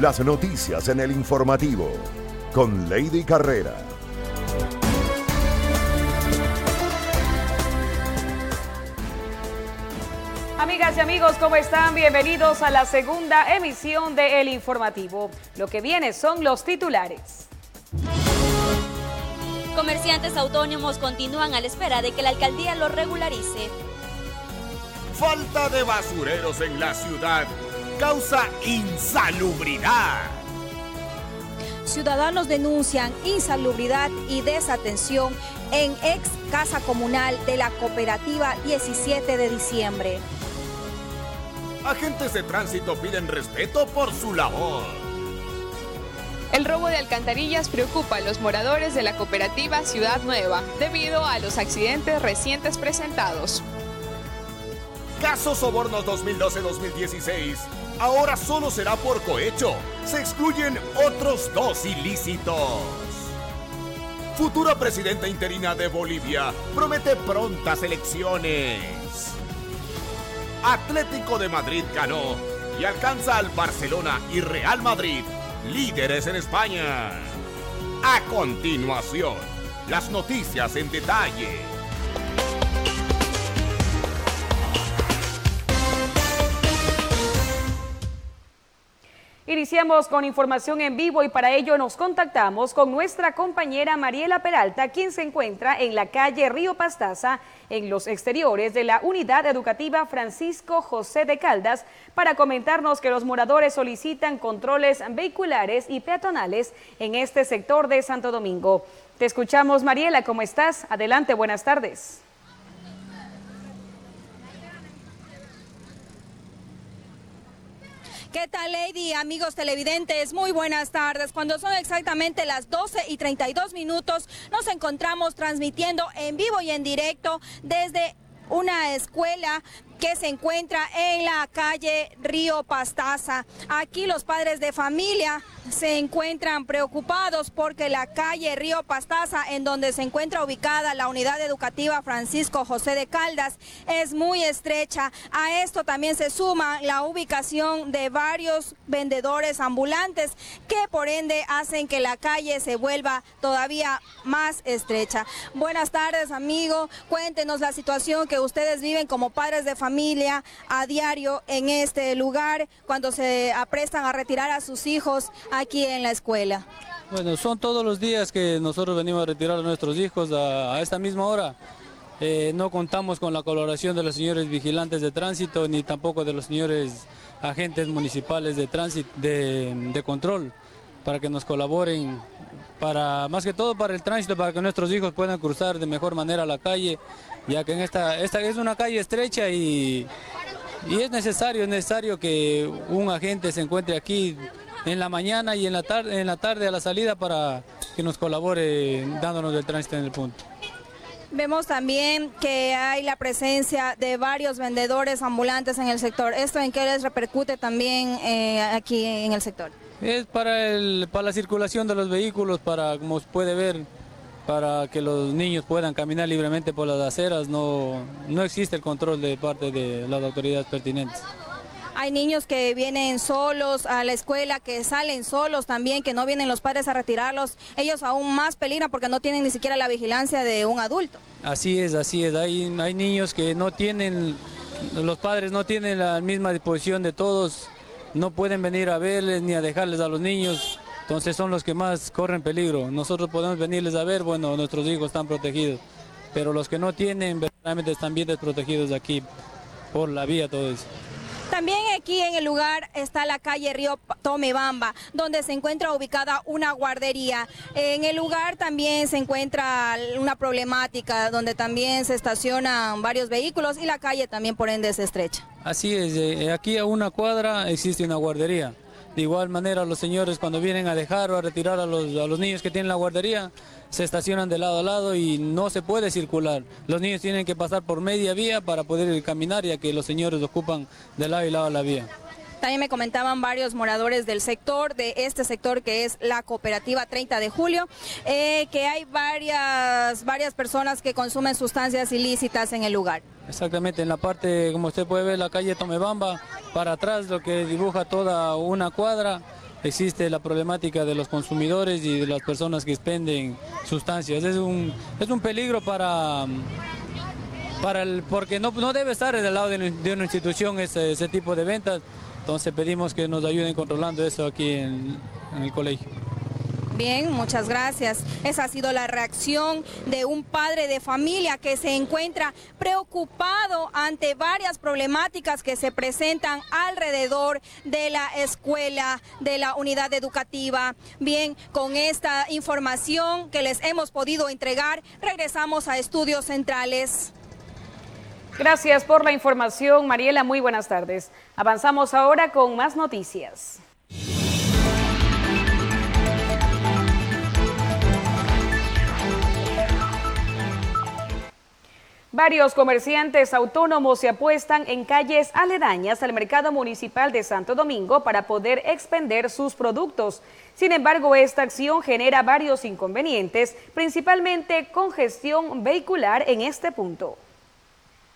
Las noticias en el informativo con Lady Carrera. Amigas y amigos, ¿cómo están? Bienvenidos a la segunda emisión de El Informativo. Lo que viene son los titulares. Comerciantes autónomos continúan a la espera de que la alcaldía los regularice. Falta de basureros en la ciudad causa insalubridad. Ciudadanos denuncian insalubridad y desatención en ex casa comunal de la cooperativa 17 de diciembre. Agentes de tránsito piden respeto por su labor. El robo de alcantarillas preocupa a los moradores de la cooperativa Ciudad Nueva debido a los accidentes recientes presentados. Caso Sobornos 2012-2016. Ahora solo será por cohecho. Se excluyen otros dos ilícitos. Futura presidenta interina de Bolivia promete prontas elecciones. Atlético de Madrid ganó y alcanza al Barcelona y Real Madrid, líderes en España. A continuación, las noticias en detalle. Iniciamos con información en vivo y para ello nos contactamos con nuestra compañera Mariela Peralta, quien se encuentra en la calle Río Pastaza, en los exteriores de la Unidad Educativa Francisco José de Caldas, para comentarnos que los moradores solicitan controles vehiculares y peatonales en este sector de Santo Domingo. Te escuchamos, Mariela, ¿cómo estás? Adelante, buenas tardes. ¿Qué tal, Lady? Amigos televidentes, muy buenas tardes. Cuando son exactamente las 12 y 32 minutos, nos encontramos transmitiendo en vivo y en directo desde una escuela que se encuentra en la calle Río Pastaza. Aquí los padres de familia se encuentran preocupados porque la calle Río Pastaza, en donde se encuentra ubicada la unidad educativa Francisco José de Caldas, es muy estrecha. A esto también se suma la ubicación de varios vendedores ambulantes que por ende hacen que la calle se vuelva todavía más estrecha. Buenas tardes, amigo. Cuéntenos la situación que ustedes viven como padres de familia familia a diario en este lugar cuando se aprestan a retirar a sus hijos aquí en la escuela? Bueno, son todos los días que nosotros venimos a retirar a nuestros hijos a, esta misma hora. Eh, no contamos con la colaboración de los señores vigilantes de tránsito ni tampoco de los señores agentes municipales de tránsito de, de control para que nos colaboren para más que todo para el tránsito para que nuestros hijos puedan cruzar de mejor manera la calle ya que en esta, esta es una calle estrecha y, y es necesario, es necesario que un agente se encuentre aquí en la mañana y en la tarde, en la tarde a la salida para que nos colabore dándonos el tránsito en el punto. Vemos también que hay la presencia de varios vendedores ambulantes en el sector. ¿Esto en qué les repercute también eh, aquí en el sector? Es para, el, para la circulación de los vehículos, para como se puede ver, para que los niños puedan caminar libremente por las aceras, no, no existe el control de parte de las autoridades pertinentes. Hay niños que vienen solos a la escuela, que salen solos también, que no vienen los padres a retirarlos. Ellos aún más peligran porque no tienen ni siquiera la vigilancia de un adulto. Así es, así es. Hay, hay niños que no tienen, los padres no tienen la misma disposición de todos, no pueden venir a verles ni a dejarles a los niños entonces son los que más corren peligro. Nosotros podemos venirles a ver, bueno, nuestros hijos están protegidos, pero los que no tienen verdaderamente están bien desprotegidos aquí por la vía, todo eso. También aquí en el lugar está la calle Río Tomebamba, donde se encuentra ubicada una guardería. En el lugar también se encuentra una problemática, donde también se estacionan varios vehículos y la calle también por ende es estrecha. Así es, eh, aquí a una cuadra existe una guardería. De igual manera, los señores cuando vienen a dejar o a retirar a los, a los niños que tienen la guardería, se estacionan de lado a lado y no se puede circular. Los niños tienen que pasar por media vía para poder caminar, ya que los señores ocupan de lado y lado la vía. También me comentaban varios moradores del sector, de este sector que es la cooperativa 30 de julio, eh, que hay varias, varias personas que consumen sustancias ilícitas en el lugar. Exactamente, en la parte, como usted puede ver, la calle Tomebamba, para atrás, lo que dibuja toda una cuadra, existe la problemática de los consumidores y de las personas que expenden sustancias. Es un, es un peligro para, para el, porque no, no debe estar del lado de, una institución ese, ese, tipo de ventas. Entonces pedimos que nos ayuden controlando eso aquí en, en el colegio. Bien, muchas gracias. Esa ha sido la reacción de un padre de familia que se encuentra preocupado ante varias problemáticas que se presentan alrededor de la escuela, de la unidad educativa. Bien, con esta información que les hemos podido entregar, regresamos a estudios centrales. Gracias por la información, Mariela. Muy buenas tardes. Avanzamos ahora con más noticias. Varios comerciantes autónomos se apuestan en calles aledañas al mercado municipal de Santo Domingo para poder expender sus productos. Sin embargo, esta acción genera varios inconvenientes, principalmente congestión vehicular en este punto.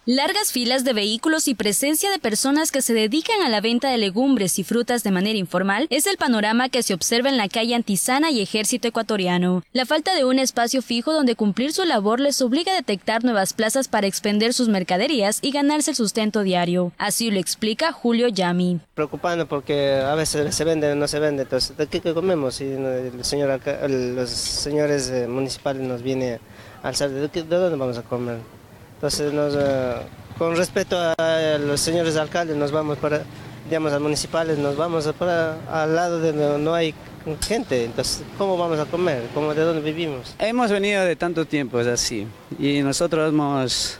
Largas filas de vehículos y presencia de personas que se dedican a la venta de legumbres y frutas de manera informal es el panorama que se observa en la calle Antisana y Ejército Ecuatoriano. La falta de un espacio fijo donde cumplir su labor les obliga a detectar nuevas plazas para expender sus mercaderías y ganarse el sustento diario. Así lo explica Julio Yami. Preocupando porque a veces se vende no se vende, entonces ¿de qué comemos? Si el señor, los señores eh, municipales nos vienen a alzar, ¿de dónde vamos a comer? Entonces, eh, con respeto a los señores alcaldes, nos vamos para, digamos, a municipales, nos vamos para al lado de donde no hay gente. Entonces, ¿cómo vamos a comer? ¿Cómo, ¿De dónde vivimos? Hemos venido de tanto tiempo, es así. Y nosotros hemos,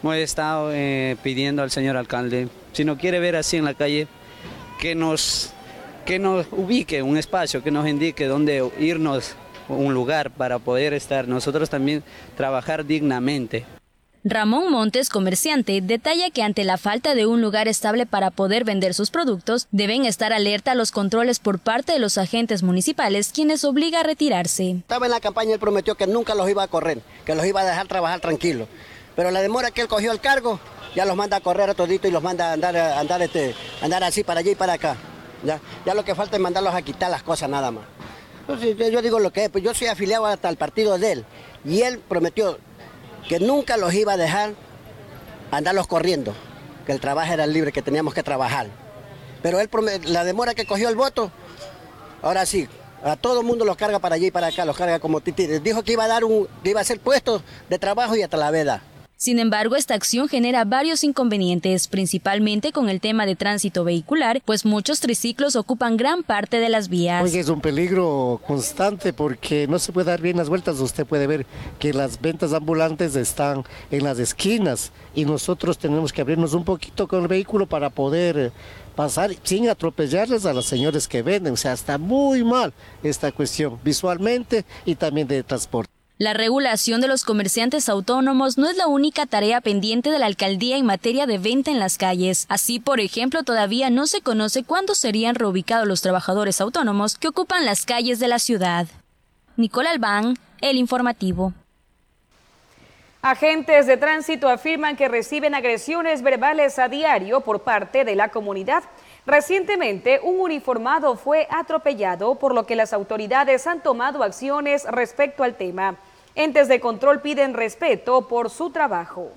hemos estado eh, pidiendo al señor alcalde, si no quiere ver así en la calle, que nos, que nos ubique un espacio, que nos indique dónde irnos, un lugar para poder estar, nosotros también trabajar dignamente. Ramón Montes, comerciante, detalla que ante la falta de un lugar estable para poder vender sus productos, deben estar alerta a los controles por parte de los agentes municipales, quienes obliga a retirarse. Estaba en la campaña, él prometió que nunca los iba a correr, que los iba a dejar trabajar tranquilos. Pero la demora que él cogió el cargo, ya los manda a correr a todito y los manda a andar, andar, este, andar así para allá y para acá. Ya, ya lo que falta es mandarlos a quitar las cosas nada más. Entonces, yo digo lo que es, pues yo soy afiliado hasta el partido de él. Y él prometió que nunca los iba a dejar andarlos corriendo, que el trabajo era libre, que teníamos que trabajar. Pero él, la demora que cogió el voto, ahora sí, a todo el mundo los carga para allí y para acá, los carga como titires. Dijo que iba a dar un, iba a hacer puestos de trabajo y hasta la veda. Sin embargo, esta acción genera varios inconvenientes, principalmente con el tema de tránsito vehicular, pues muchos triciclos ocupan gran parte de las vías. Oye, es un peligro constante porque no se puede dar bien las vueltas. Usted puede ver que las ventas ambulantes están en las esquinas y nosotros tenemos que abrirnos un poquito con el vehículo para poder pasar sin atropellarles a los señores que venden. O sea, está muy mal esta cuestión visualmente y también de transporte. La regulación de los comerciantes autónomos no es la única tarea pendiente de la alcaldía en materia de venta en las calles. Así, por ejemplo, todavía no se conoce cuándo serían reubicados los trabajadores autónomos que ocupan las calles de la ciudad. Nicole Albán, El Informativo. Agentes de tránsito afirman que reciben agresiones verbales a diario por parte de la comunidad. Recientemente, un uniformado fue atropellado, por lo que las autoridades han tomado acciones respecto al tema. Entes de control piden respeto por su trabajo.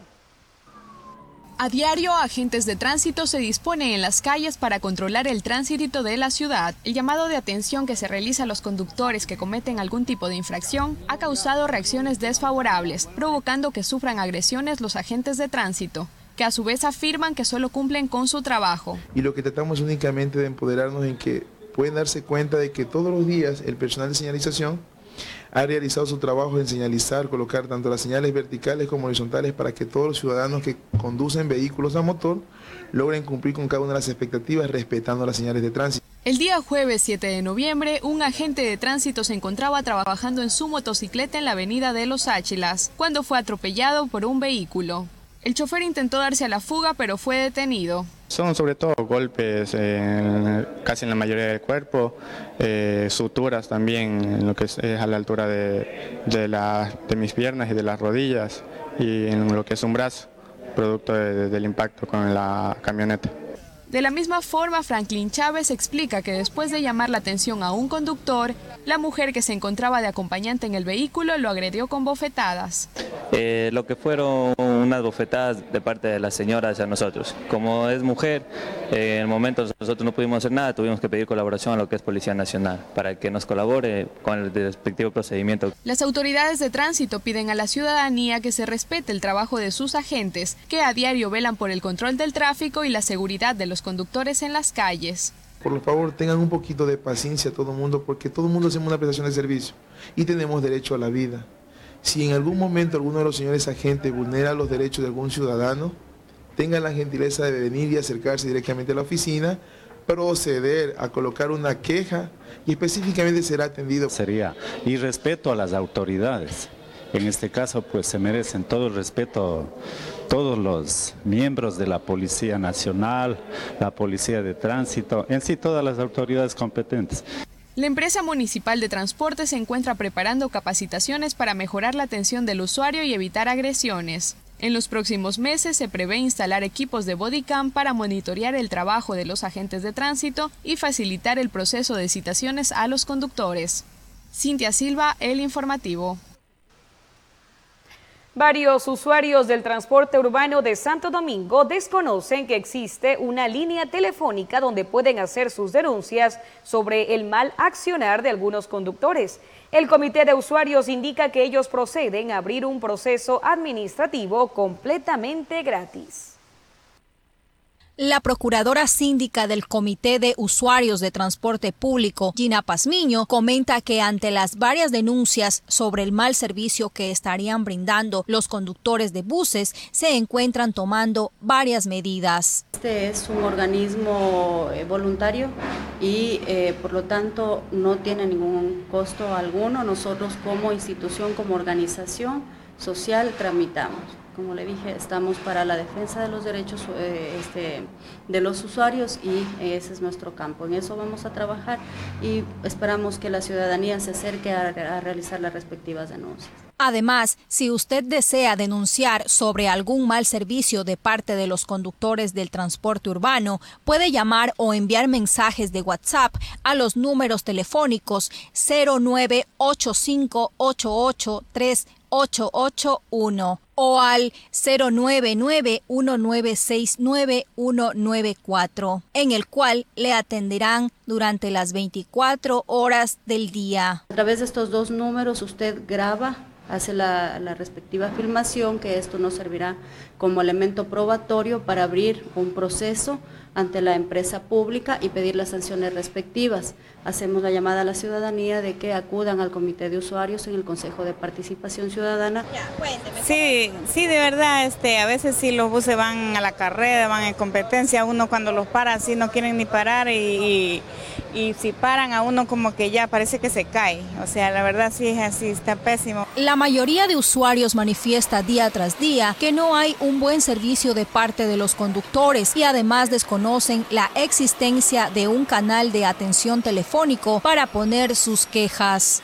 A diario, agentes de tránsito se disponen en las calles para controlar el tránsito de la ciudad. El llamado de atención que se realiza a los conductores que cometen algún tipo de infracción ha causado reacciones desfavorables, provocando que sufran agresiones los agentes de tránsito que a su vez afirman que solo cumplen con su trabajo. Y lo que tratamos únicamente de empoderarnos en que pueden darse cuenta de que todos los días el personal de señalización ha realizado su trabajo en señalizar, colocar tanto las señales verticales como horizontales para que todos los ciudadanos que conducen vehículos a motor logren cumplir con cada una de las expectativas respetando las señales de tránsito. El día jueves 7 de noviembre, un agente de tránsito se encontraba trabajando en su motocicleta en la avenida de Los Áchilas, cuando fue atropellado por un vehículo. El chofer intentó darse a la fuga, pero fue detenido. Son sobre todo golpes casi en la mayoría del cuerpo, eh, suturas también en lo que es, a la altura de, mis piernas y de las rodillas y en lo que es un brazo, producto del impacto con la camioneta. De la misma forma, Franklin Chávez explica que después de llamar la atención a un conductor, la mujer que se encontraba de acompañante en el vehículo lo agredió con bofetadas. Eh, lo que fueron unas bofetadas de parte de la señora hacia nosotros. Como es mujer, eh, en el momento nosotros no pudimos hacer nada, tuvimos que pedir colaboración a lo que es Policía Nacional para que nos colabore con el respectivo procedimiento. Las autoridades de tránsito piden a la ciudadanía que se respete el trabajo de sus agentes, que a diario velan por el control del tráfico y la seguridad de los conductores en las calles. Por favor, tengan un poquito de paciencia todo el mundo, porque todo el mundo hacemos una prestación de servicio y tenemos derecho a la vida. Si en algún momento alguno de los señores agentes vulnera los derechos de algún ciudadano, tengan la gentileza de venir y acercarse directamente a la oficina, proceder a colocar una queja y específicamente será atendido. Sería y respeto a las autoridades. En este caso, pues se merecen todo el respeto todos los miembros de la Policía Nacional, la Policía de Tránsito, en sí todas las autoridades competentes. La empresa municipal de transporte se encuentra preparando capacitaciones para mejorar la atención del usuario y evitar agresiones. En los próximos meses se prevé instalar equipos de bodycam para monitorear el trabajo de los agentes de tránsito y facilitar el proceso de citaciones a los conductores. Cintia Silva, El Informativo. Varios usuarios del transporte urbano de Santo Domingo desconocen que existe una línea telefónica donde pueden hacer sus denuncias sobre el mal accionar de algunos conductores. El comité de usuarios indica que ellos proceden a abrir un proceso administrativo completamente gratis. La procuradora síndica del Comité de Usuarios de Transporte Público, Gina Pazmiño, comenta que ante las varias denuncias sobre el mal servicio que estarían brindando los conductores de buses, se encuentran tomando varias medidas. Este es un organismo eh, voluntario y eh, por lo tanto no tiene ningún costo alguno. Nosotros como institución, como organización social, tramitamos. Como le dije, estamos para la defensa de los derechos eh, este, de los usuarios y ese es nuestro campo. En eso vamos a trabajar y esperamos que la ciudadanía se acerque a, realizar las respectivas denuncias. Además, si usted desea denunciar sobre algún mal servicio de parte de los conductores del transporte urbano, puede llamar o enviar mensajes de WhatsApp a los números telefónicos 0985883881 o al 099-1969-194, en el cual le atenderán durante las 24 horas del día. A través de estos dos números usted graba hace la, la, respectiva filmación, que esto nos servirá como elemento probatorio para abrir un proceso ante la empresa pública y pedir las sanciones respectivas. Hacemos la llamada a la ciudadanía de que acudan al comité de usuarios en el Consejo de Participación Ciudadana. Sí, sí, de verdad, este, a veces si los buses van a la carrera, van en competencia, uno cuando los para así no quieren ni parar y, y, y si paran a uno como que ya parece que se cae. O sea, la verdad sí es así, está pésimo. La mayoría de usuarios manifiesta día tras día que no hay un buen servicio de parte de los conductores y además desconocen la existencia de un canal de atención telefónico para poner sus quejas.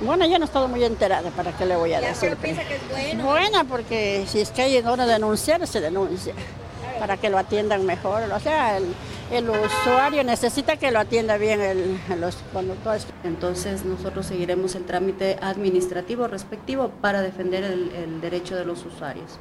Bueno, yo no estoy muy enterada, ¿para qué le voy a decir? ¿Pero piensa que es bueno? Buena, porque si es que hay hora de denunciar, se denuncia, para que lo atiendan mejor. O sea, el, el usuario necesita que lo atienda bien el, los conductores. Entonces nosotros seguiremos el trámite administrativo respectivo para defender el, el derecho de los usuarios.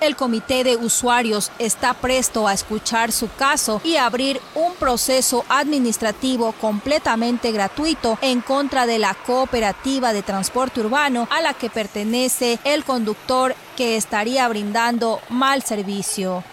El comité de usuarios está presto a escuchar su caso y abrir un proceso administrativo completamente gratuito en contra de la cooperativa de transporte urbano a la que pertenece el conductor que estaría brindando mal servicio.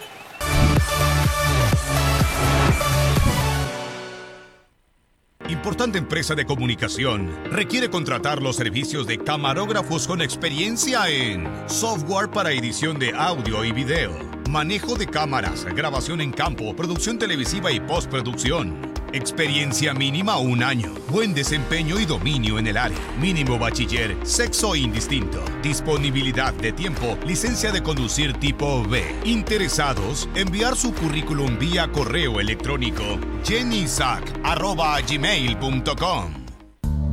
Importante empresa de comunicación requiere contratar los servicios de camarógrafos con experiencia en software para edición de audio y video, manejo de cámaras, grabación en campo, producción televisiva y postproducción. Experiencia mínima un año. Buen desempeño y dominio en el área. Mínimo bachiller, sexo indistinto. Disponibilidad de tiempo, licencia de conducir tipo B. Interesados, enviar su currículum vía correo electrónico jennysac.gmail.com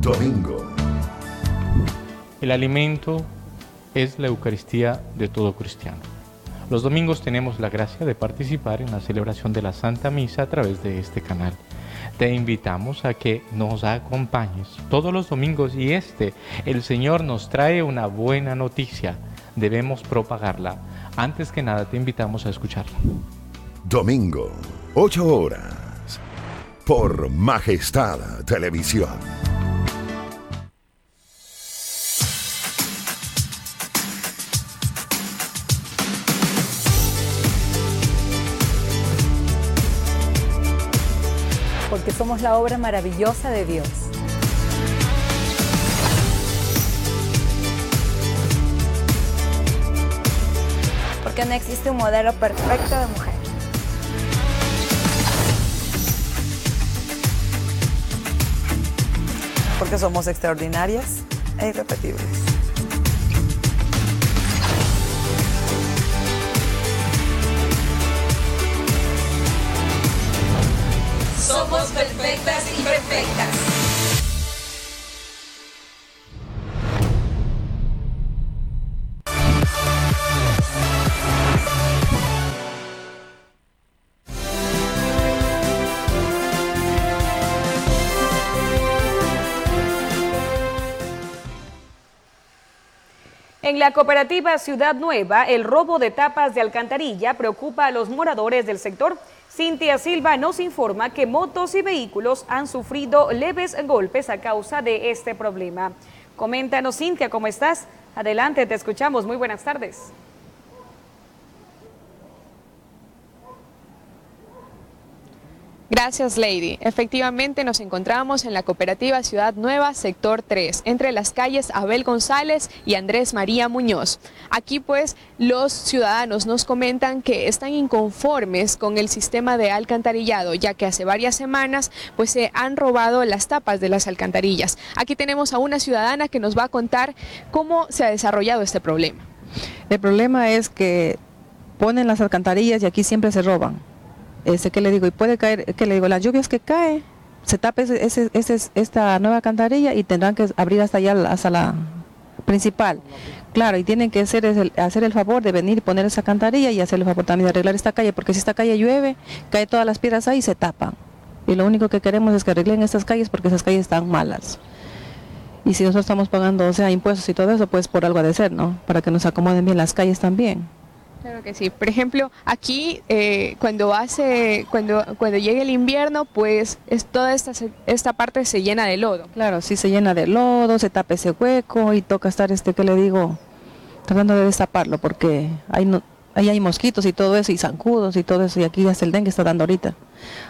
Domingo. El alimento es la Eucaristía de todo cristiano. Los domingos tenemos la gracia de participar en la celebración de la Santa Misa a través de este canal. Te invitamos a que nos acompañes todos los domingos y este, el Señor nos trae una buena noticia. Debemos propagarla. Antes que nada te invitamos a escucharla. Domingo, 8 horas, por Majestad Televisión. Porque somos la obra maravillosa de Dios. Porque no existe un modelo perfecto de mujer. Porque somos extraordinarias e irrepetibles. En la cooperativa Ciudad Nueva, el robo de tapas de alcantarilla preocupa a los moradores del sector. Cintia Silva nos informa que motos y vehículos han sufrido leves golpes a causa de este problema. Coméntanos, Cintia, ¿cómo estás? Adelante, te escuchamos. Muy buenas tardes. Gracias, Lady. Efectivamente, nos encontramos en la cooperativa Ciudad Nueva, sector 3, entre las calles Abel González y Andrés María Muñoz. Aquí, pues, los ciudadanos nos comentan que están inconformes con el sistema de alcantarillado, ya que hace varias semanas, pues, se han robado las tapas de las alcantarillas. Aquí tenemos a una ciudadana que nos va a contar cómo se ha desarrollado este problema. El problema es que ponen las alcantarillas y aquí siempre se roban este, ¿qué le digo? Y puede caer, ¿qué le digo? Las lluvias que cae, se tapa ese, esta nueva alcantarilla y tendrán que abrir hasta allá, hasta la principal. Claro, y tienen que hacer el, hacer el favor de venir y poner esa alcantarilla y hacer el favor también de arreglar esta calle, porque si esta calle llueve, cae todas las piedras ahí y se tapan. Y lo único que queremos es que arreglen estas calles porque esas calles están malas. Y si nosotros estamos pagando, o sea, impuestos y todo eso, pues por algo de ser, ¿no? Para que nos acomoden bien las calles también. Claro que sí. Por ejemplo, aquí eh, cuando hace, cuando cuando llegue el invierno, pues es toda esta esta parte se llena de lodo. Claro, sí se llena de lodo, se tapa ese hueco y toca estar este que le digo tratando de destaparlo porque hay no, ahí hay mosquitos y todo eso y zancudos y todo eso y aquí hasta el dengue está dando ahorita.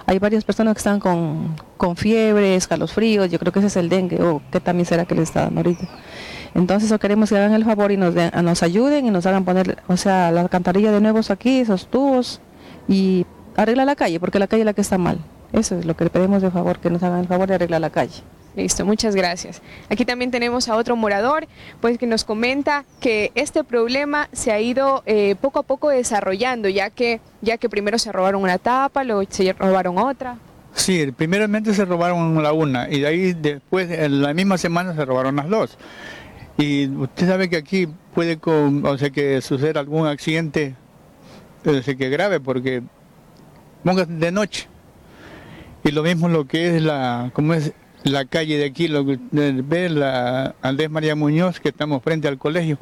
Hay varias personas que están con, con fiebre, escalofríos, yo creo que ese es el dengue o que también será que le está dando ahorita. Entonces queremos que hagan el favor y nos, nos ayuden y nos hagan poner, o sea, la alcantarilla de nuevos aquí, esos tubos y arregla la calle, porque la calle es la que está mal. Eso es lo que le pedimos de favor, que nos hagan el favor de arreglar la calle. Listo, muchas gracias. Aquí también tenemos a otro morador, pues que nos comenta que este problema se ha ido eh, poco a poco desarrollando, ya que, ya que primero se robaron una tapa, luego se robaron otra. Sí, primeramente se robaron la una y de ahí después, en la misma semana se robaron las dos. Y usted sabe que aquí puede o sea, que suceder algún accidente o que grave porque de noche. Y lo mismo lo que es la, como es la calle de aquí, lo que ve la Andrés María Muñoz, que estamos frente al colegio.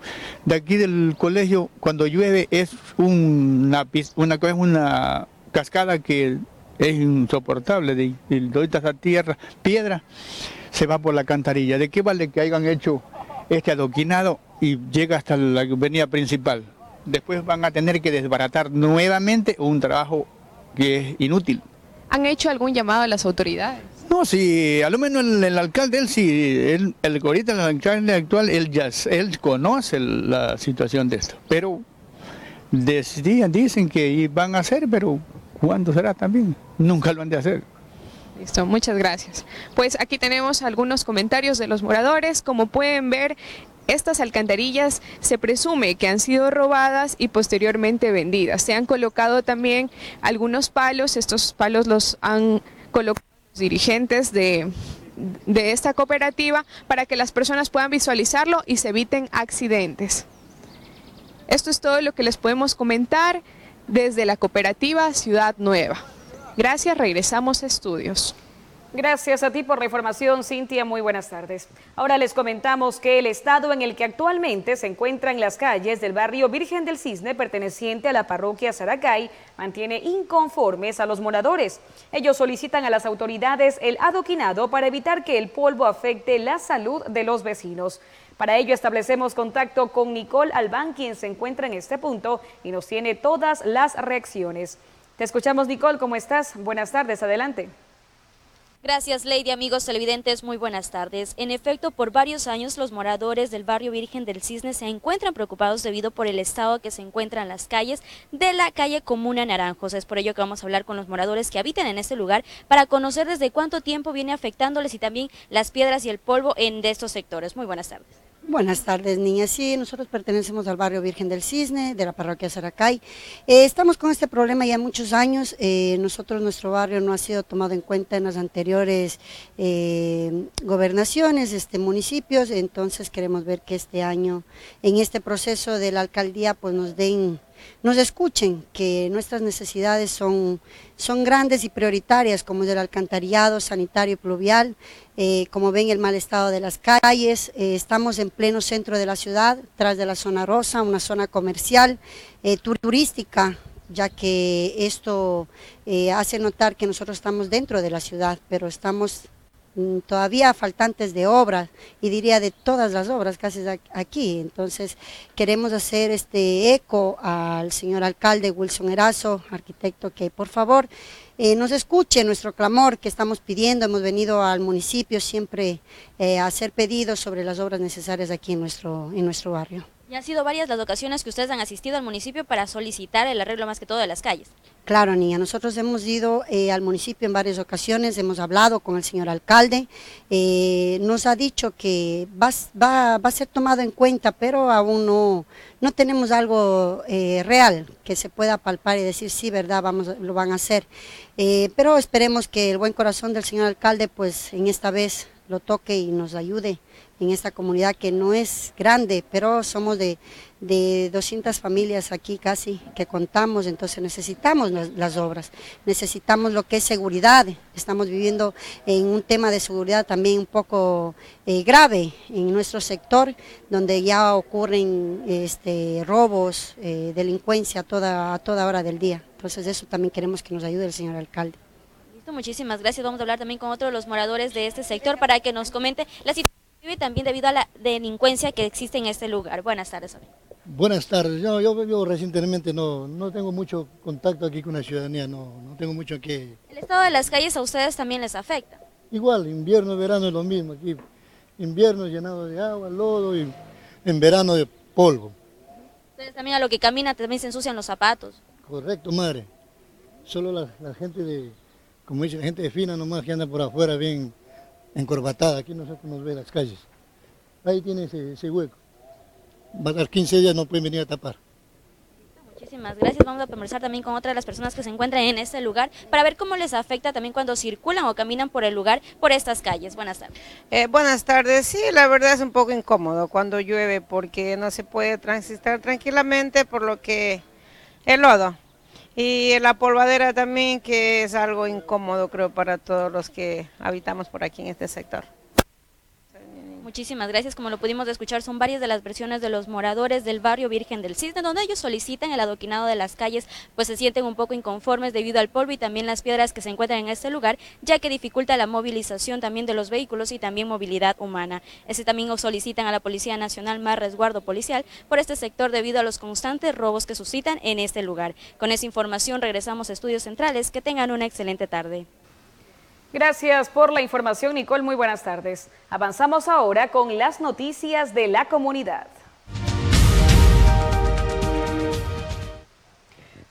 De aquí del colegio, cuando llueve, es una, una, una cascada que es insoportable, de, de, esa tierra, piedra, se va por la cantarilla. ¿De qué vale que hayan hecho este adoquinado y llega hasta la avenida principal. Después van a tener que desbaratar nuevamente un trabajo que es inútil. ¿Han hecho algún llamado a las autoridades? No, sí, al menos el, alcalde, él sí, él, el ahorita el alcalde actual, él ya él conoce la situación de esto, pero decían, dicen que van a hacer, pero ¿cuándo será también? Nunca lo han de hacer. Listo, muchas gracias. Pues aquí tenemos algunos comentarios de los moradores. Como pueden ver, estas alcantarillas se presume que han sido robadas y posteriormente vendidas. Se han colocado también algunos palos, estos palos los han colocado los dirigentes de, de esta cooperativa para que las personas puedan visualizarlo y se eviten accidentes. Esto es todo lo que les podemos comentar desde la cooperativa Ciudad Nueva. Gracias, regresamos a estudios. Gracias a ti por la información, Cintia. Muy buenas tardes. Ahora les comentamos que el estado en el que actualmente se encuentran las calles del barrio Virgen del Cisne, perteneciente a la parroquia Saracay, mantiene inconformes a los moradores. Ellos solicitan a las autoridades el adoquinado para evitar que el polvo afecte la salud de los vecinos. Para ello establecemos contacto con Nicole Albán, quien se encuentra en este punto y nos tiene todas las reacciones. Te escuchamos, Nicole. ¿Cómo estás? Buenas tardes. Adelante. Gracias, Lady. Amigos televidentes, muy buenas tardes. En efecto, por varios años los moradores del barrio Virgen del Cisne se encuentran preocupados debido por el estado que se encuentran las calles de la calle Comuna Naranjos. Es por ello que vamos a hablar con los moradores que habitan en este lugar para conocer desde cuánto tiempo viene afectándoles y también las piedras y el polvo en estos sectores. Muy buenas tardes. Buenas tardes, niñas. Sí, nosotros pertenecemos al barrio Virgen del Cisne, de la parroquia Saracay. Eh, estamos con este problema ya muchos años. Eh, nosotros, nuestro barrio no ha sido tomado en cuenta en las anteriores eh, gobernaciones, este, municipios, entonces queremos ver que este año, en este proceso de la alcaldía, pues nos den nos escuchen, que nuestras necesidades son, son grandes y prioritarias, como el alcantarillado sanitario y pluvial, eh, como ven el mal estado de las calles, eh, estamos en pleno centro de la ciudad, tras de la zona rosa, una zona comercial, eh, turística, ya que esto hace notar que nosotros estamos dentro de la ciudad, pero estamos todavía faltantes de obras y diría de todas las obras casi aquí. Entonces queremos hacer este eco al señor alcalde Wilson Erazo, arquitecto, que por favor eh, nos escuche nuestro clamor que estamos pidiendo. Hemos venido al municipio siempre eh, a hacer pedidos sobre las obras necesarias aquí en nuestro, en nuestro barrio. Y han sido varias las ocasiones que ustedes han asistido al municipio para solicitar el arreglo más que todo de las calles. Claro, niña, nosotros hemos ido eh, al municipio en varias ocasiones, hemos hablado con el señor alcalde, eh, nos ha dicho que va, va, a ser tomado en cuenta, pero aún no, no tenemos algo eh, real que se pueda palpar y decir, sí, verdad, vamos, lo van a hacer. pero esperemos que el buen corazón del señor alcalde, pues en esta vez lo toque y nos ayude en esta comunidad que no es grande, pero somos de, de 200 familias aquí casi que contamos, entonces necesitamos las, obras, necesitamos lo que es seguridad, estamos viviendo en un tema de seguridad también un poco eh, grave en nuestro sector, donde ya ocurren este, robos, eh, delincuencia toda, a toda hora del día, entonces eso también queremos que nos ayude el señor alcalde. Listo, muchísimas gracias, vamos a hablar también con otro de los moradores de este sector para que nos comente la situación y también debido a la delincuencia que existe en este lugar. Buenas tardes. Buenas tardes. Yo, yo vivo recientemente, no, no tengo mucho contacto aquí con la ciudadanía, no, no tengo mucho que... ¿El estado de las calles a ustedes también les afecta? Igual, invierno, verano es lo mismo aquí. Invierno llenado de agua, lodo y en verano de polvo. Ustedes también a lo que caminan también se ensucian los zapatos. Correcto, madre. Solo la, gente de, como dice, la gente de fina nomás que anda por afuera bien encorbatada, aquí no se nos ve las calles. Ahí tiene ese, hueco. Va a dar 15 días, no pueden venir a tapar. Muchísimas gracias. Vamos a conversar también con otra de las personas que se encuentran en este lugar para ver cómo les afecta también cuando circulan o caminan por el lugar, por estas calles. Buenas tardes. Eh, buenas tardes. Sí, la verdad es un poco incómodo cuando llueve porque no se puede transitar tranquilamente por lo que el lodo. Y la polvadera también, que es algo incómodo creo para todos los que habitamos por aquí en este sector. Muchísimas gracias. Como lo pudimos escuchar, son varias de las versiones de los moradores del barrio Virgen del Cisne, donde ellos solicitan el adoquinado de las calles, pues se sienten un poco inconformes debido al polvo y también las piedras que se encuentran en este lugar, ya que dificulta la movilización también de los vehículos y también movilidad humana. Ese también solicitan a la Policía Nacional más resguardo policial por este sector debido a los constantes robos que suscitan en este lugar. Con esa información regresamos a Estudios Centrales. Que tengan una excelente tarde. Gracias por la información, Nicole. Muy buenas tardes. Avanzamos ahora con las noticias de la comunidad.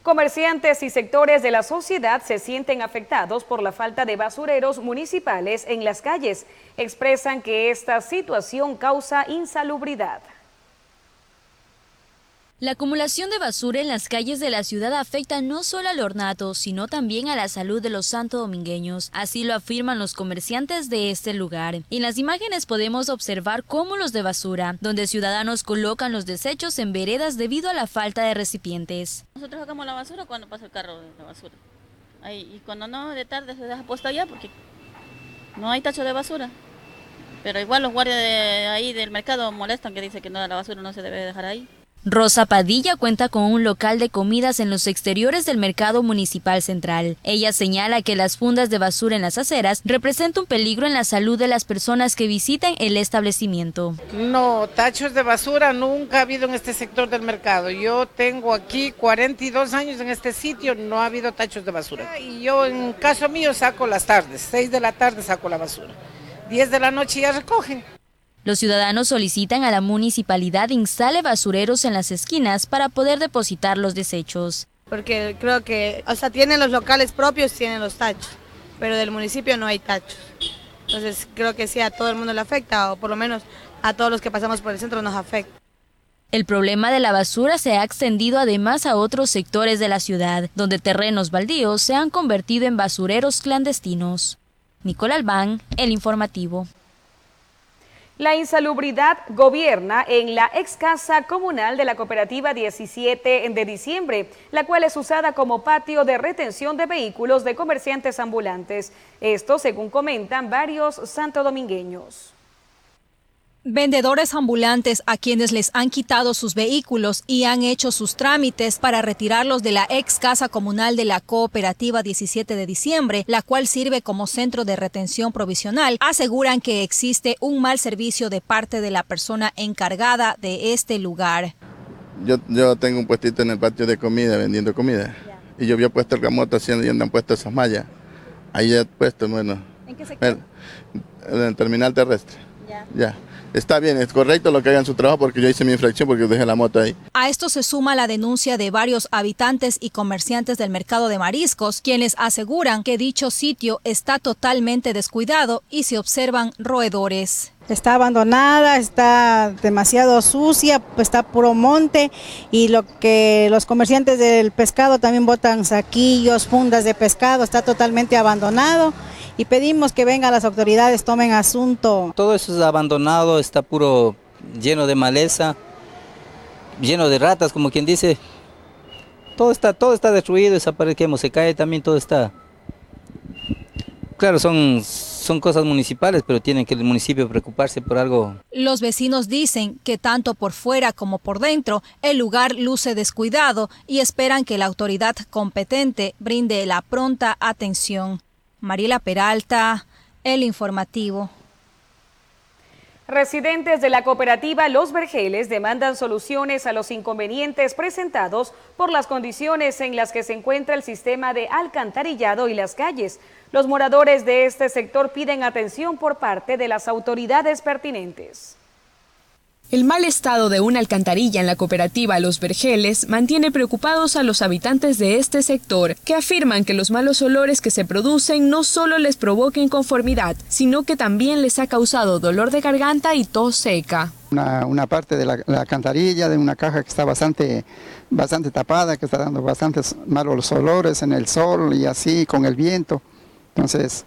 Comerciantes y sectores de la sociedad se sienten afectados por la falta de basureros municipales en las calles. Expresan que esta situación causa insalubridad. La acumulación de basura en las calles de la ciudad afecta no solo al ornato, sino también a la salud de los santodomingueños. Así lo afirman los comerciantes de este lugar. En las imágenes podemos observar cúmulos de basura, donde ciudadanos colocan los desechos en veredas debido a la falta de recipientes. Nosotros sacamos la basura cuando pasa el carro de la basura. Ahí, y cuando no, de tarde se deja puesto allá porque no hay tacho de basura. Pero igual los guardias ahí del mercado molestan que dicen que no, la basura no se debe dejar ahí. Rosa Padilla cuenta con un local de comidas en los exteriores del mercado municipal central. Ella señala que las fundas de basura en las aceras representan un peligro en la salud de las personas que visitan el establecimiento. No, tachos de basura nunca ha habido en este sector del mercado. Yo tengo aquí 42 años en este sitio, no ha habido tachos de basura. Y yo en caso mío saco las tardes, 6 de la tarde saco la basura. 10 de la noche ya recogen. Los ciudadanos solicitan a la municipalidad instale basureros en las esquinas para poder depositar los desechos. Porque creo que, o sea, tienen los locales propios, tienen los tachos, pero del municipio no hay tachos. Entonces creo que sí a todo el mundo le afecta, o por lo menos a todos los que pasamos por el centro nos afecta. El problema de la basura se ha extendido además a otros sectores de la ciudad, donde terrenos baldíos se han convertido en basureros clandestinos. Nicole Albán, El Informativo. La insalubridad gobierna en la ex casa comunal de la cooperativa 17 de diciembre, la cual es usada como patio de retención de vehículos de comerciantes ambulantes. Esto según comentan varios santodomingueños. Vendedores ambulantes a quienes les han quitado sus vehículos y han hecho sus trámites para retirarlos de la ex casa comunal de la cooperativa 17 de diciembre, la cual sirve como centro de retención provisional, aseguran que existe un mal servicio de parte de la persona encargada de este lugar. Yo, yo tengo un puestito en el patio de comida, vendiendo comida, y yo había puesto el camote haciendo y han puesto esas mallas. Ahí he puesto, bueno. ¿En qué sector? En el terminal terrestre. Ya. Ya está bien, es correcto lo que hagan su trabajo porque yo hice mi infracción porque dejé la moto ahí. A esto se suma la denuncia de varios habitantes y comerciantes del mercado de mariscos, quienes aseguran que dicho sitio está totalmente descuidado y se observan roedores. Está abandonada, está demasiado sucia, está puro monte y lo que los comerciantes del pescado también botan saquillos, fundas de pescado, está totalmente abandonado y pedimos que vengan las autoridades, tomen asunto. Todo eso es abandonado, está puro lleno de maleza, lleno de ratas, como quien dice. Todo está, todo está destruido, desaparecemos, se cae también, todo está. Claro, son, son cosas municipales, pero tienen que el municipio preocuparse por algo. Los vecinos dicen que tanto por fuera como por dentro el lugar luce descuidado y esperan que la autoridad competente brinde la pronta atención. Mariela Peralta, El Informativo. Residentes de la cooperativa Los Vergeles demandan soluciones a los inconvenientes presentados por las condiciones en las que se encuentra el sistema de alcantarillado y las calles. Los moradores de este sector piden atención por parte de las autoridades pertinentes. El mal estado de una alcantarilla en la cooperativa Los Vergeles mantiene preocupados a los habitantes de este sector, que afirman que los malos olores que se producen no solo les provoca inconformidad, sino que también les ha causado dolor de garganta y tos seca. Una, parte de la, alcantarilla, de una caja que está bastante, bastante tapada, que está dando bastantes malos olores en el sol y así con el viento. Entonces,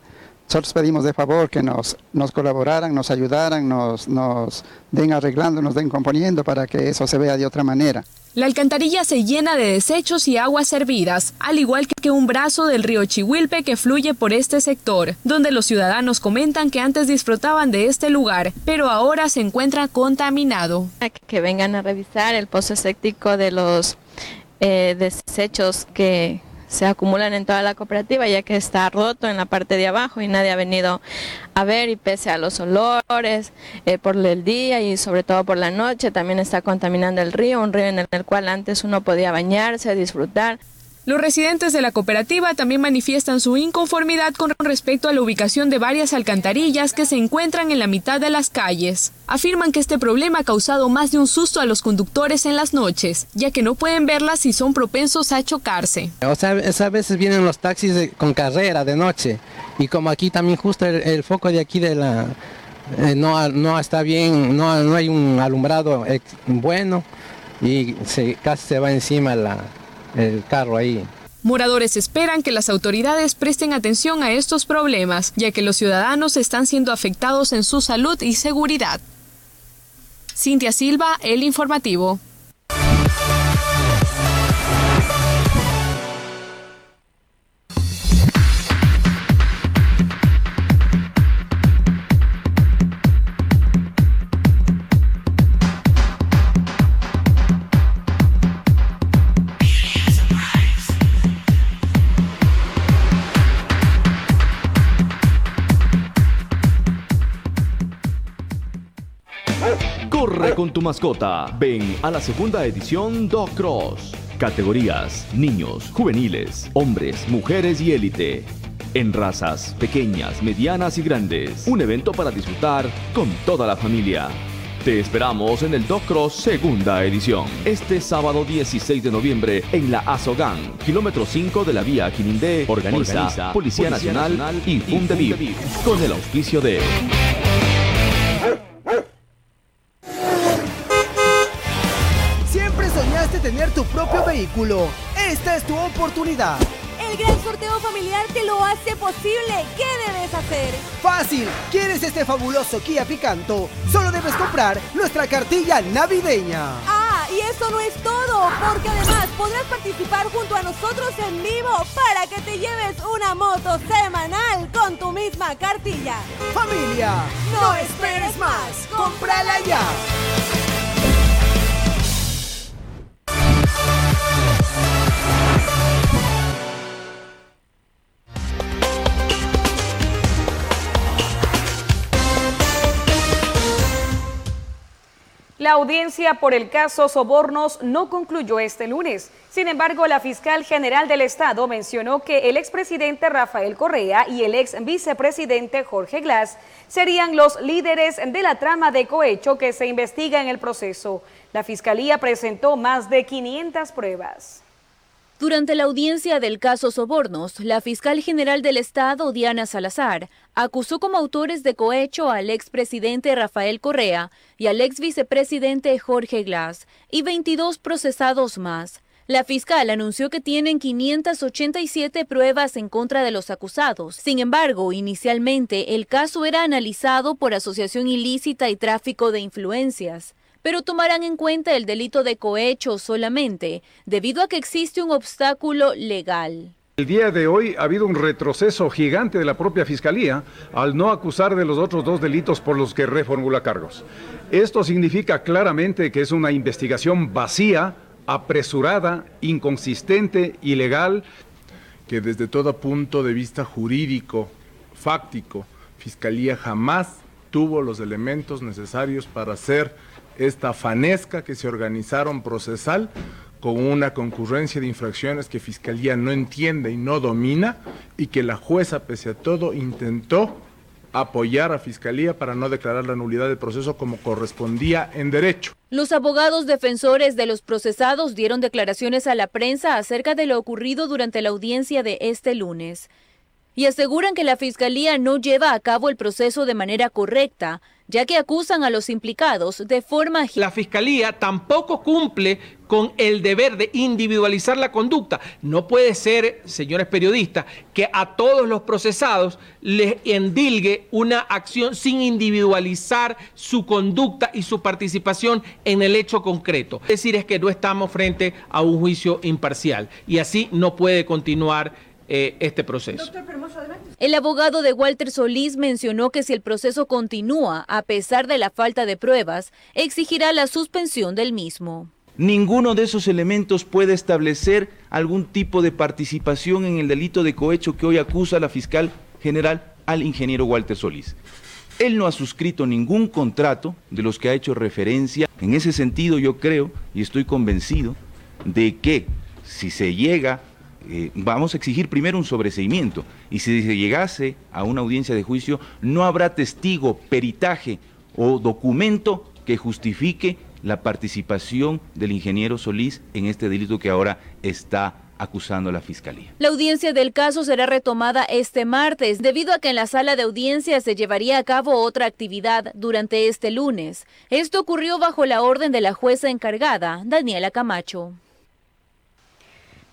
nosotros pedimos de favor que nos, nos colaboraran, nos ayudaran, nos, nos den arreglando, nos den componiendo para que eso se vea de otra manera. La alcantarilla se llena de desechos y aguas servidas, al igual que un brazo del río Chihuilpe que fluye por este sector, donde los ciudadanos comentan que antes disfrutaban de este lugar, pero ahora se encuentra contaminado. Que vengan a revisar el pozo séptico de los eh, desechos que, se acumulan en toda la cooperativa ya que está roto en la parte de abajo y nadie ha venido a ver y pese a los olores eh, por el día y sobre todo por la noche también está contaminando el río, un río en el cual antes uno podía bañarse, disfrutar. Los residentes de la cooperativa también manifiestan su inconformidad con respecto a la ubicación de varias alcantarillas que se encuentran en la mitad de las calles. Afirman que este problema ha causado más de un susto a los conductores en las noches, ya que no pueden verlas y son propensos a chocarse. O sea, a veces vienen los taxis con carrera de noche y como aquí también justo el, foco de aquí de la... Eh, no, no está bien, no, no hay un alumbrado bueno y casi se va encima el carro ahí. Moradores esperan que las autoridades presten atención a estos problemas, ya que los ciudadanos están siendo afectados en su salud y seguridad. Cintia Silva, El Informativo. Tu mascota. Ven a la segunda edición Dog Cross. Categorías: niños, juveniles, hombres, mujeres y élite. En razas pequeñas, medianas y grandes. Un evento para disfrutar con toda la familia. Te esperamos en el Dog Cross segunda edición. Este sábado 16 de noviembre en la Azogán, kilómetro 5 de la vía Quinindé. Organiza, Policía, Nacional, y Fundeviv. Con el auspicio de... vehículo. Esta es tu oportunidad. El gran sorteo familiar te lo hace posible. ¿Qué debes hacer? Fácil. ¿Quieres este fabuloso Kia Picanto? Solo debes comprar nuestra cartilla navideña. Ah, y eso no es todo, porque además podrás participar junto a nosotros en vivo para que te lleves una moto semanal con tu misma cartilla. Familia, no esperes más. ¡Cómprala ya! La audiencia por el caso Sobornos no concluyó este lunes. Sin embargo, la fiscal general del Estado mencionó que el expresidente Rafael Correa y el ex vicepresidente Jorge Glass serían los líderes de la trama de cohecho que se investiga en el proceso. La fiscalía presentó más de 500 pruebas. Durante la audiencia del caso Sobornos, la fiscal general del Estado, Diana Salazar, acusó como autores de cohecho al expresidente Rafael Correa y al ex vicepresidente Jorge Glass y 22 procesados más. La fiscal anunció que tienen 587 pruebas en contra de los acusados. Sin embargo, inicialmente el caso era analizado por asociación ilícita y tráfico de influencias pero tomarán en cuenta el delito de cohecho solamente, debido a que existe un obstáculo legal. El día de hoy ha habido un retroceso gigante de la propia Fiscalía al no acusar de los otros dos delitos por los que reformula cargos. Esto significa claramente que es una investigación vacía, apresurada, inconsistente, ilegal. Que desde todo punto de vista jurídico, fáctico, Fiscalía jamás tuvo los elementos necesarios para hacer esta fanesca que se organizaron procesal con una concurrencia de infracciones que Fiscalía no entiende y no domina y que la jueza, pese a todo, intentó apoyar a Fiscalía para no declarar la nulidad del proceso como correspondía en derecho. Los abogados defensores de los procesados dieron declaraciones a la prensa acerca de lo ocurrido durante la audiencia de este lunes y aseguran que la Fiscalía no lleva a cabo el proceso de manera correcta, ya que acusan a los implicados de forma... La Fiscalía tampoco cumple con el deber de individualizar la conducta. No puede ser, señores periodistas, que a todos los procesados les endilgue una acción sin individualizar su conducta y su participación en el hecho concreto. Es decir, es que no estamos frente a un juicio imparcial y así no puede continuar eh, este proceso. El abogado de Walter Solís mencionó que si el proceso continúa a pesar de la falta de pruebas, exigirá la suspensión del mismo. Ninguno de esos elementos puede establecer algún tipo de participación en el delito de cohecho que hoy acusa la fiscal general al ingeniero Walter Solís. Él no ha suscrito ningún contrato de los que ha hecho referencia. En ese sentido yo creo y estoy convencido de que si se llega eh, vamos a exigir primero un sobreseimiento y si se llegase a una audiencia de juicio no habrá testigo, peritaje o documento que justifique la participación del ingeniero Solís en este delito que ahora está acusando a la Fiscalía. La audiencia del caso será retomada este martes, debido a que en la sala de audiencia se llevaría a cabo otra actividad durante este lunes. Esto ocurrió bajo la orden de la jueza encargada, Daniela Camacho.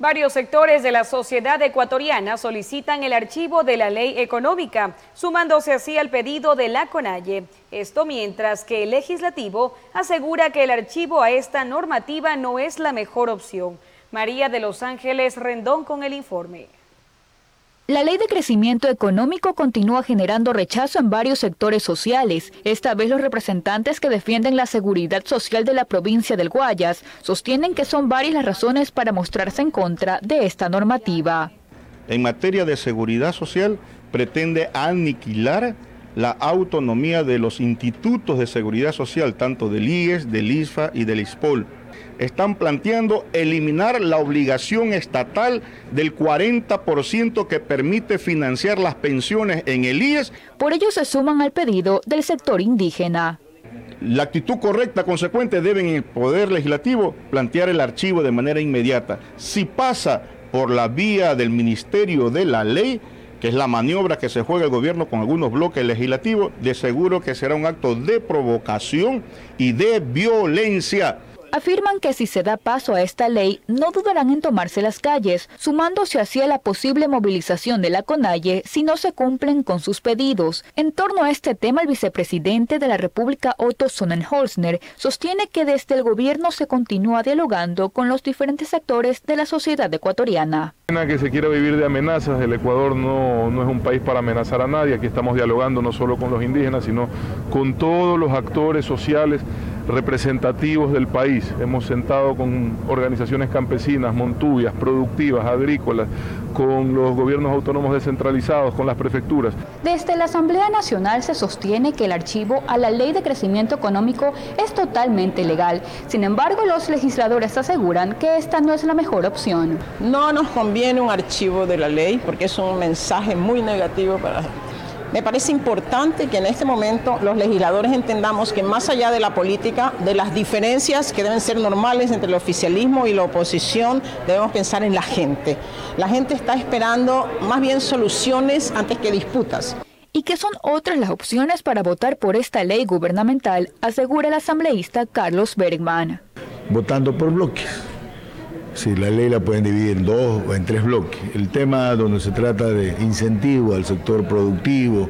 Varios sectores de la sociedad ecuatoriana solicitan el archivo de la ley económica, sumándose así al pedido de la CONAIE. Esto mientras que el legislativo asegura que el archivo a esta normativa no es la mejor opción. María de Los Ángeles Rendón con el informe. La ley de crecimiento económico continúa generando rechazo en varios sectores sociales. Esta vez los representantes que defienden la seguridad social de la provincia del Guayas sostienen que son varias las razones para mostrarse en contra de esta normativa. En materia de seguridad social, pretende aniquilar la autonomía de los institutos de seguridad social, tanto del IES, del ISFA y del ISPOL están planteando eliminar la obligación estatal del 40% que permite financiar las pensiones en el IES. Por ello se suman al pedido del sector indígena. La actitud correcta, consecuente, debe en el Poder Legislativo plantear el archivo de manera inmediata. Si pasa por la vía del Ministerio de la Ley, que es la maniobra que se juega el gobierno con algunos bloques legislativos, de seguro que será un acto de provocación y de violencia afirman que si se da paso a esta ley, no dudarán en tomarse las calles, sumándose así a la posible movilización de la CONAIE si no se cumplen con sus pedidos. En torno a este tema, el vicepresidente de la República, Otto Sonnenholzner, sostiene que desde el gobierno se continúa dialogando con los diferentes actores de la sociedad ecuatoriana. Que se quiera vivir de amenazas, el Ecuador no, no es un país para amenazar a nadie, aquí estamos dialogando no solo con los indígenas, sino con todos los actores sociales representativos del país. Hemos sentado con organizaciones campesinas, montubias, productivas, agrícolas, con los gobiernos autónomos descentralizados, con las prefecturas. Desde la Asamblea Nacional se sostiene que el archivo a la Ley de Crecimiento Económico es totalmente legal. Sin embargo, los legisladores aseguran que esta no es la mejor opción. No nos conviene un archivo de la ley porque es un mensaje muy negativo para me parece importante que en este momento los legisladores entendamos que más allá de la política, de las diferencias que deben ser normales entre el oficialismo y la oposición, debemos pensar en la gente. La gente está esperando más bien soluciones antes que disputas. ¿Y qué son otras las opciones para votar por esta ley gubernamental? Asegura el asambleísta Carlos Bergman. Votando por bloques si la ley la pueden dividir en dos o en tres bloques. El tema donde se trata de incentivo al sector productivo,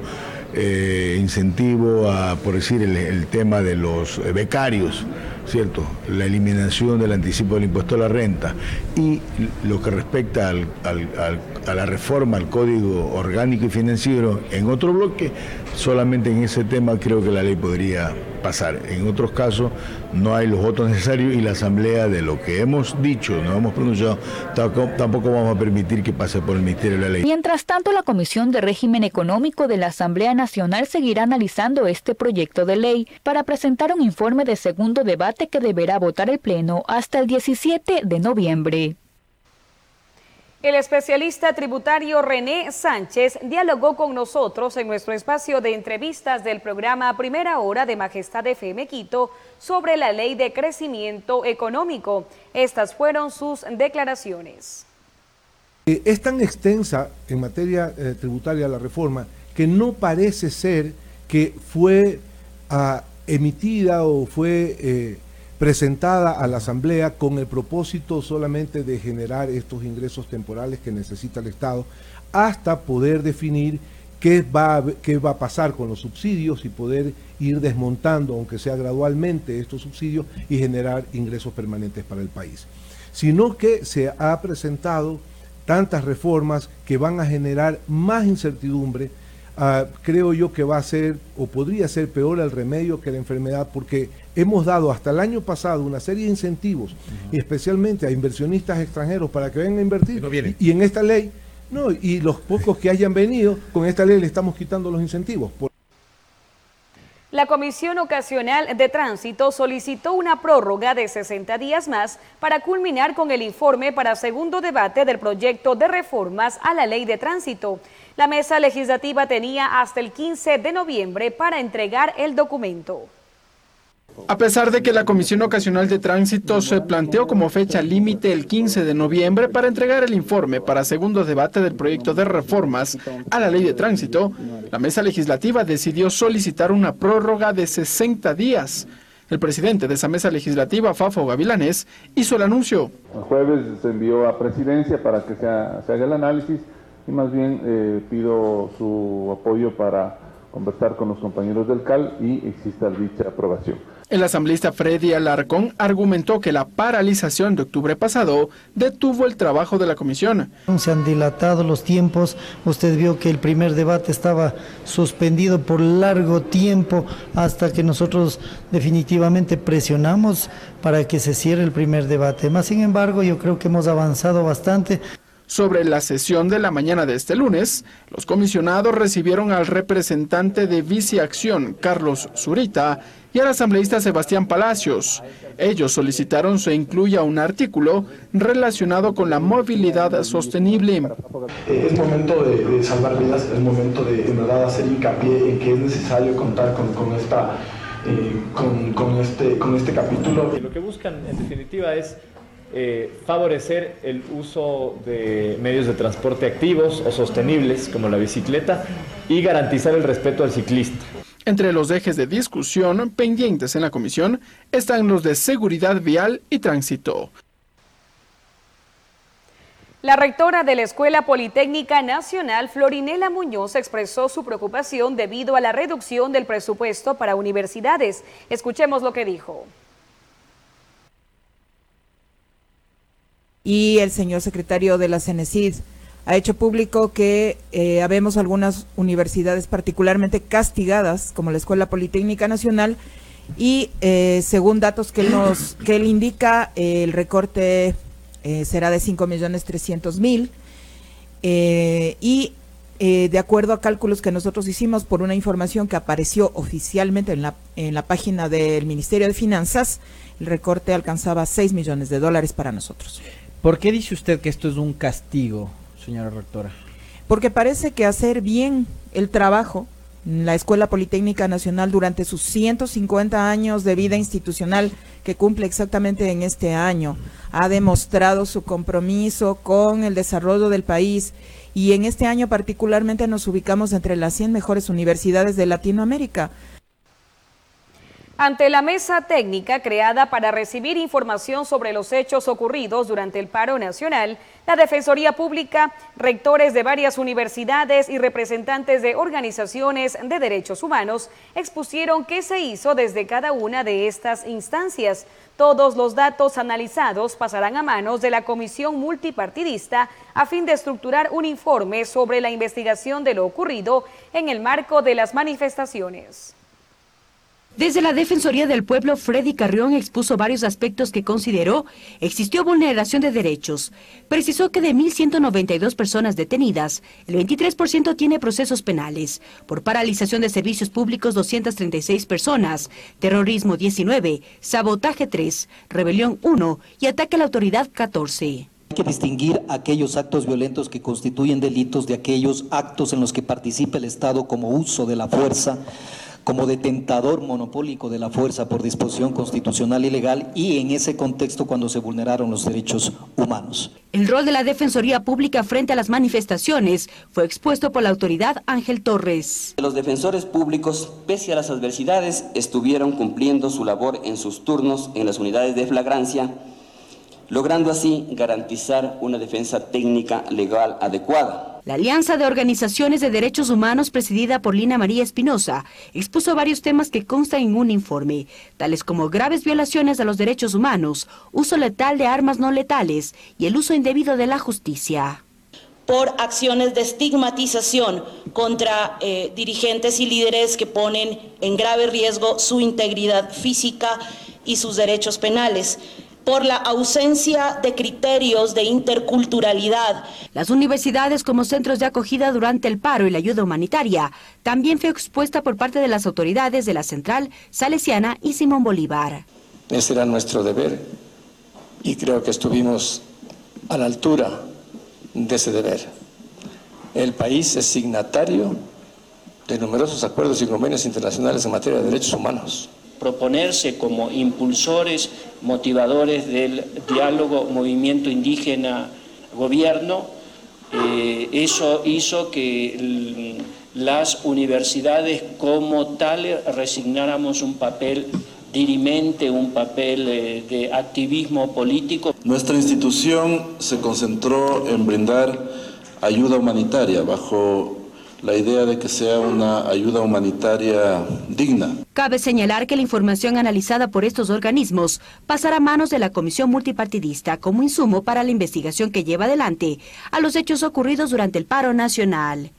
eh, incentivo a, por decir, el, tema de los becarios, ¿cierto? La eliminación del anticipo del impuesto a la renta y lo que respecta a la reforma al Código Orgánico y Financiero en otro bloque, solamente en ese tema creo que la ley podría pasar. En otros casos no hay los votos necesarios y la Asamblea de lo que hemos dicho, no hemos pronunciado, tampoco vamos a permitir que pase por el Ministerio de la Ley. Mientras tanto, la Comisión de Régimen Económico de la Asamblea Nacional seguirá analizando este proyecto de ley para presentar un informe de segundo debate que deberá votar el Pleno hasta el 17 de noviembre. El especialista tributario René Sánchez dialogó con nosotros en nuestro espacio de entrevistas del programa Primera Hora de Majestad FM Quito sobre la ley de crecimiento económico. Estas fueron sus declaraciones. Eh, es tan extensa en materia eh, tributaria la reforma que no parece ser que fue ah, emitida o fue... Eh, presentada a la Asamblea con el propósito solamente de generar estos ingresos temporales que necesita el Estado, hasta poder definir qué va, qué va a pasar con los subsidios y poder ir desmontando, aunque sea gradualmente, estos subsidios y generar ingresos permanentes para el país. Sino que se ha presentado tantas reformas que van a generar más incertidumbre, ah, creo yo que va a ser o podría ser peor el remedio que la enfermedad porque hemos dado hasta el año pasado una serie de incentivos, y especialmente a inversionistas extranjeros para que vengan a invertir. y, en esta ley, no, y los pocos que hayan venido, con esta ley le estamos quitando los incentivos. La Comisión Ocasional de Tránsito solicitó una prórroga de 60 días más para culminar con el informe para segundo debate del proyecto de reformas a la ley de tránsito. La mesa legislativa tenía hasta el 15 de noviembre para entregar el documento. A pesar de que la Comisión Ocasional de Tránsito se planteó como fecha límite el 15 de noviembre para entregar el informe para segundo debate del proyecto de reformas a la ley de tránsito, la mesa legislativa decidió solicitar una prórroga de 60 días. El presidente de esa mesa legislativa, Fafo Gavilanes, hizo el anuncio. El jueves se envió a presidencia para que se, haga el análisis y más bien eh, pido su apoyo para conversar con los compañeros del CAL y exista dicha aprobación. El asambleísta Freddy Alarcón argumentó que la paralización de octubre pasado detuvo el trabajo de la comisión. Se han dilatado los tiempos, usted vio que el primer debate estaba suspendido por largo tiempo hasta que nosotros definitivamente presionamos para que se cierre el primer debate. Más sin embargo, yo creo que hemos avanzado bastante. Sobre la sesión de la mañana de este lunes, los comisionados recibieron al representante de Viceacción, Carlos Zurita, y al asambleísta Sebastián Palacios. Ellos solicitaron se incluya un artículo relacionado con la movilidad sostenible. Eh, es momento de, salvar vidas, es momento de en verdad hacer hincapié en que es necesario contar con, esta, eh, con, este, con este capítulo. Lo que buscan en definitiva es eh, favorecer el uso de medios de transporte activos o sostenibles como la bicicleta y garantizar el respeto al ciclista. Entre los ejes de discusión pendientes en la comisión están los de seguridad vial y tránsito. La rectora de la Escuela Politécnica Nacional, Florinela Muñoz, expresó su preocupación debido a la reducción del presupuesto para universidades. Escuchemos lo que dijo. Y el señor secretario de la CENESID ha hecho público que eh, habemos algunas universidades particularmente castigadas, como la Escuela Politécnica Nacional, y eh, según datos que él, nos, que él indica, el recorte eh, será de 5 millones 300 mil. y de acuerdo a cálculos que nosotros hicimos por una información que apareció oficialmente en la, en la página del Ministerio de Finanzas, el recorte alcanzaba 6 millones de dólares para nosotros. ¿Por qué dice usted que esto es un castigo? señora rectora? Porque parece que hacer bien el trabajo la Escuela Politécnica Nacional durante sus 150 años de vida institucional que cumple exactamente en este año. Ha demostrado su compromiso con el desarrollo del país y en este año particularmente nos ubicamos entre las 100 mejores universidades de Latinoamérica. Ante la mesa técnica creada para recibir información sobre los hechos ocurridos durante el paro nacional, la Defensoría Pública, rectores de varias universidades y representantes de organizaciones de derechos humanos expusieron qué se hizo desde cada una de estas instancias. Todos los datos analizados pasarán a manos de la Comisión Multipartidista a fin de estructurar un informe sobre la investigación de lo ocurrido en el marco de las manifestaciones. Desde la Defensoría del Pueblo, Freddy Carrión expuso varios aspectos que consideró existió vulneración de derechos. Precisó que de 1.192 personas detenidas, el 23% tiene procesos penales. Por paralización de servicios públicos, 236 personas. Terrorismo, 19. Sabotaje, 3. Rebelión, 1. Y ataque a la autoridad, 14. Hay que distinguir aquellos actos violentos que constituyen delitos de aquellos actos en los que participa el Estado como uso de la fuerza como detentador monopólico de la fuerza por disposición constitucional y legal y en ese contexto cuando se vulneraron los derechos humanos. El rol de la Defensoría Pública frente a las manifestaciones fue expuesto por la autoridad Ángel Torres. Los defensores públicos, pese a las adversidades, estuvieron cumpliendo su labor en sus turnos en las unidades de flagrancia, logrando así garantizar una defensa técnica legal adecuada. La Alianza de Organizaciones de Derechos Humanos, presidida por Lina María Espinosa, expuso varios temas que constan en un informe, tales como graves violaciones a los derechos humanos, uso letal de armas no letales y el uso indebido de la justicia por acciones de estigmatización contra eh, dirigentes y líderes que ponen en grave riesgo su integridad física y sus derechos penales por la ausencia de criterios de interculturalidad. Las universidades como centros de acogida durante el paro y la ayuda humanitaria también fue expuesta por parte de las autoridades de la Central Salesiana y Simón Bolívar. Ese era nuestro deber y creo que estuvimos a la altura de ese deber. El país es signatario de numerosos acuerdos y convenios internacionales en materia de derechos humanos. Proponerse como impulsores, motivadores del diálogo movimiento indígena-gobierno. Eh, eso hizo que las universidades como tales resignáramos un papel dirimente, un papel eh, de activismo político. Nuestra institución se concentró en brindar ayuda humanitaria bajo la idea de que sea una ayuda humanitaria digna. Cabe señalar que la información analizada por estos organismos pasará a manos de la Comisión Multipartidista como insumo para la investigación que lleva adelante a los hechos ocurridos durante el paro nacional.